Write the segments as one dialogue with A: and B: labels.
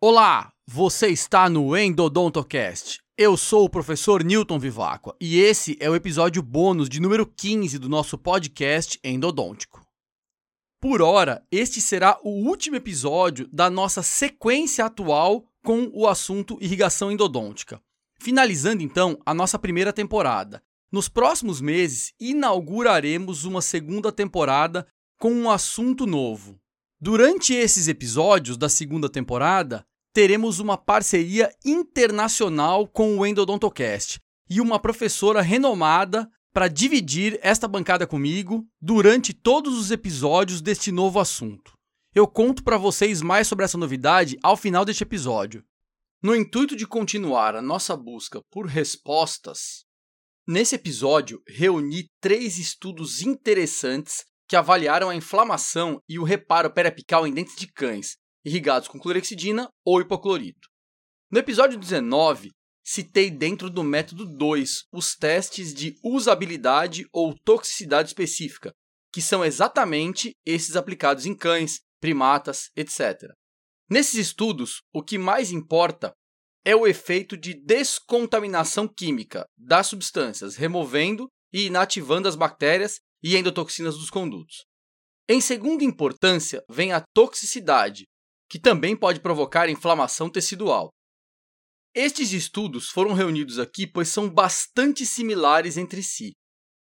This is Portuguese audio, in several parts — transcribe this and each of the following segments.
A: Olá, você está no Endodontocast. Eu sou o professor Newton Vivacqua e esse é o episódio bônus de número 15 do nosso podcast endodôntico. Por hora, este será o último episódio da nossa sequência atual com o assunto irrigação endodôntica. Finalizando então a nossa primeira temporada. Nos próximos meses, inauguraremos uma segunda temporada com um assunto novo. Durante esses episódios da segunda temporada, teremos uma parceria internacional com o Endodontocast e uma professora renomada para dividir esta bancada comigo durante todos os episódios deste novo assunto. Eu conto para vocês mais sobre essa novidade ao final deste episódio. No intuito de continuar a nossa busca por respostas, nesse episódio reuni três estudos interessantes que avaliaram a inflamação e o reparo periapical em dentes de cães irrigados com clorexidina ou hipoclorito. No episódio 19, citei dentro do método 2 os testes de usabilidade ou toxicidade específica, que são exatamente esses aplicados em cães, primatas, etc. Nesses estudos, o que mais importa é o efeito de descontaminação química das substâncias, removendo e inativando as bactérias e endotoxinas dos condutos. Em segunda importância vem a toxicidade, que também pode provocar inflamação tecidual. Estes estudos foram reunidos aqui pois são bastante similares entre si.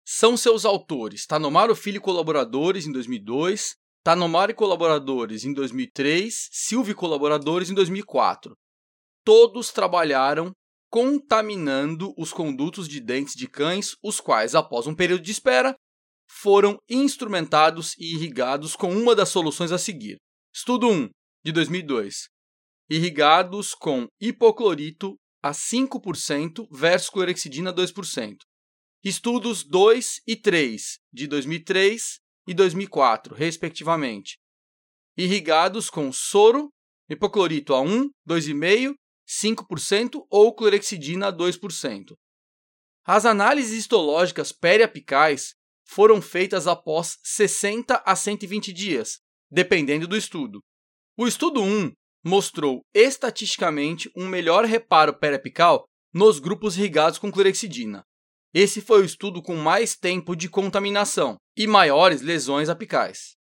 A: São seus autores Tanomaro Filho e colaboradores em 2002, Tanomaro e colaboradores em 2003, Silvio e colaboradores em 2004. Todos trabalharam contaminando os condutos de dentes de cães, os quais, após um período de espera, foram instrumentados e irrigados com uma das soluções a seguir. Estudo 1 de 2002, irrigados com hipoclorito a 5% versus clorexidina 2%. Estudos 2 e 3, de 2003 e 2004, respectivamente. Irrigados com soro, hipoclorito a 1, 2,5%, 5% ou clorexidina a 2%. As análises histológicas periapicais foram feitas após 60 a 120 dias, dependendo do estudo. O estudo 1 mostrou estatisticamente um melhor reparo periapical nos grupos irrigados com clorexidina. Esse foi o estudo com mais tempo de contaminação e maiores lesões apicais.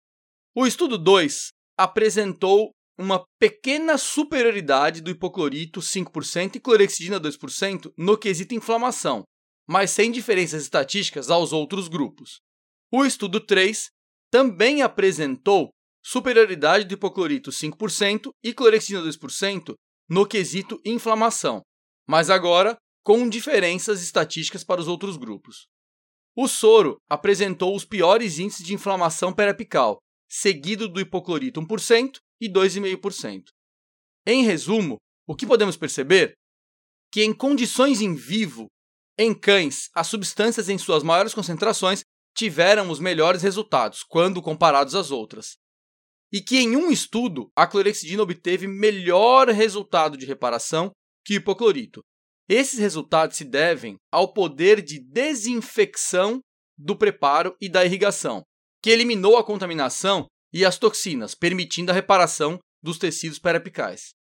A: O estudo 2 apresentou uma pequena superioridade do hipoclorito 5% e clorexidina 2% no quesito inflamação, mas sem diferenças estatísticas aos outros grupos. O estudo 3 também apresentou superioridade do hipoclorito 5% e clorexina 2% no quesito inflamação, mas agora com diferenças estatísticas para os outros grupos. O soro apresentou os piores índices de inflamação periapical, seguido do hipoclorito 1% e 2,5%. Em resumo, o que podemos perceber? Que em condições em vivo, em cães, as substâncias em suas maiores concentrações tiveram os melhores resultados quando comparados às outras e que em um estudo a clorexidina obteve melhor resultado de reparação que o hipoclorito. Esses resultados se devem ao poder de desinfecção do preparo e da irrigação, que eliminou a contaminação e as toxinas, permitindo a reparação dos tecidos periapicais.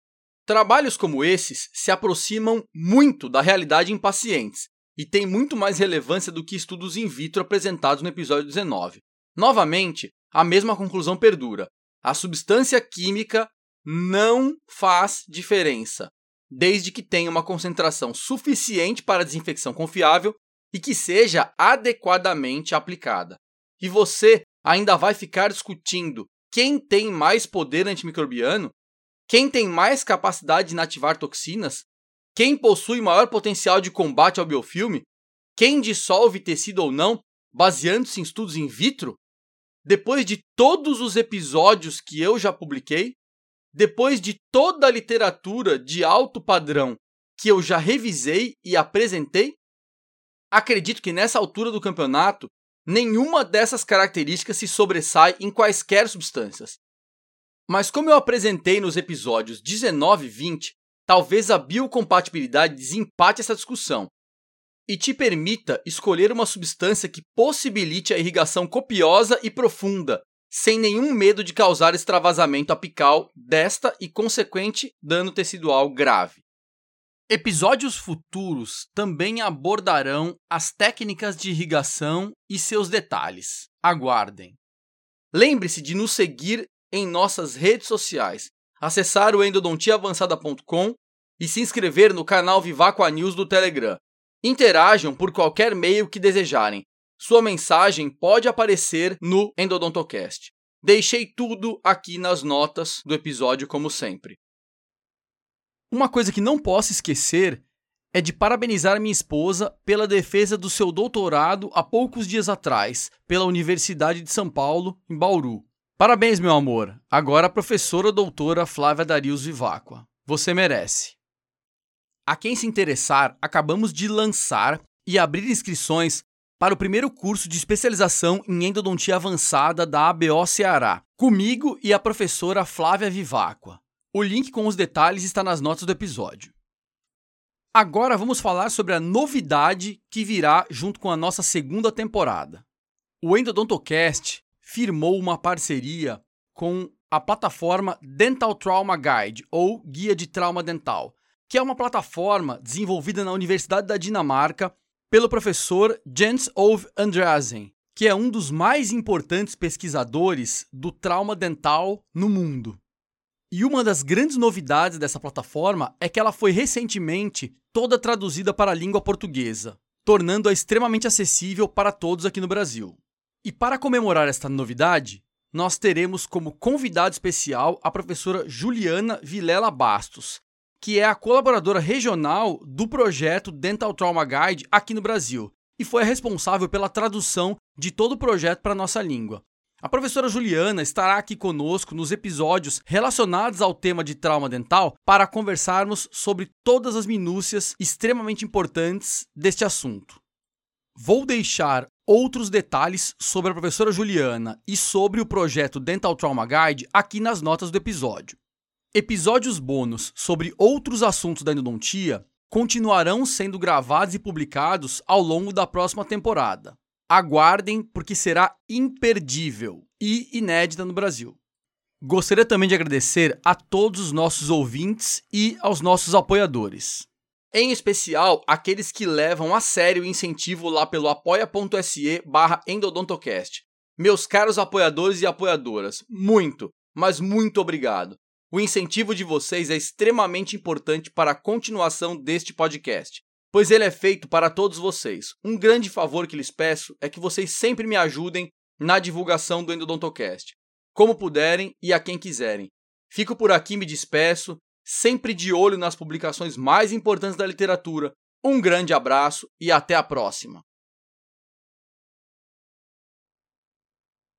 A: Trabalhos como esses se aproximam muito da realidade em pacientes e têm muito mais relevância do que estudos in vitro apresentados no episódio 19. Novamente, a mesma conclusão perdura a substância química não faz diferença, desde que tenha uma concentração suficiente para desinfecção confiável e que seja adequadamente aplicada. E você ainda vai ficar discutindo quem tem mais poder antimicrobiano? Quem tem mais capacidade de inativar toxinas? Quem possui maior potencial de combate ao biofilme? Quem dissolve tecido ou não, baseando-se em estudos in vitro? depois de todos os episódios que eu já publiquei, depois de toda a literatura de alto padrão que eu já revisei e apresentei, acredito que nessa altura do campeonato, nenhuma dessas características se sobressai em quaisquer substâncias. Mas como eu apresentei nos episódios 19 e 20, talvez a biocompatibilidade desempate essa discussão e te permita escolher uma substância que possibilite a irrigação copiosa e profunda sem nenhum medo de causar extravasamento apical desta e consequente dano tecidual grave. Episódios futuros também abordarão as técnicas de irrigação e seus detalhes. Aguardem. Lembre-se de nos seguir em nossas redes sociais, acessar o endodontiaavançada.com e se inscrever no canal Vivacqua News do Telegram. Interajam por qualquer meio que desejarem. Sua mensagem pode aparecer no Endodontocast. Deixei tudo aqui nas notas do episódio, como sempre. Uma coisa que não posso esquecer é de parabenizar minha esposa pela defesa do seu doutorado há poucos dias atrás, pela Universidade de São Paulo, em Bauru. Parabéns, meu amor. Agora a professora doutora Flávia Darius Vivacqua. Você merece. A quem se interessar, acabamos de lançar e abrir inscrições para o primeiro curso de especialização em endodontia avançada da ABO Ceará, comigo e a professora Flávia Vivacqua. O link com os detalhes está nas notas do episódio. Agora vamos falar sobre a novidade que virá junto com a nossa segunda temporada. O Endodontocast firmou uma parceria com a plataforma Dental Trauma Guide, ou Guia de Trauma Dental, que é uma plataforma desenvolvida na Universidade da Dinamarca pelo professor Jens Ove Andreasen, que é um dos mais importantes pesquisadores do trauma dental no mundo. E uma das grandes novidades dessa plataforma é que ela foi recentemente toda traduzida para a língua portuguesa, tornando-a extremamente acessível para todos aqui no Brasil. E para comemorar esta novidade, nós teremos como convidado especial a professora Juliana Vilela Bastos, que é a colaboradora regional do projeto Dental Trauma Guide aqui no Brasil e foi a responsável pela tradução de todo o projeto para a nossa língua. A professora Juliana estará aqui conosco nos episódios relacionados ao tema de trauma dental para conversarmos sobre todas as minúcias extremamente importantes deste assunto. Vou deixar outros detalhes sobre a professora Juliana e sobre o projeto Dental Trauma Guide aqui nas notas do episódio. Episódios bônus sobre outros assuntos da endodontia continuarão sendo gravados e publicados ao longo da próxima temporada. Aguardem, porque será imperdível e inédita no Brasil. Gostaria também de agradecer a todos os nossos ouvintes e aos nossos apoiadores. Em especial, aqueles que levam a sério o incentivo lá pelo apoia.se barra endodontocast. Meus caros apoiadores e apoiadoras, muito, mas muito obrigado. O incentivo de vocês é extremamente importante para a continuação deste podcast pois ele é feito para todos vocês. Um grande favor que lhes peço é que vocês sempre me ajudem na divulgação do Endodontocast, como puderem e a quem quiserem. Fico por aqui, me despeço, sempre de olho nas publicações mais importantes da literatura. Um grande abraço e até a próxima!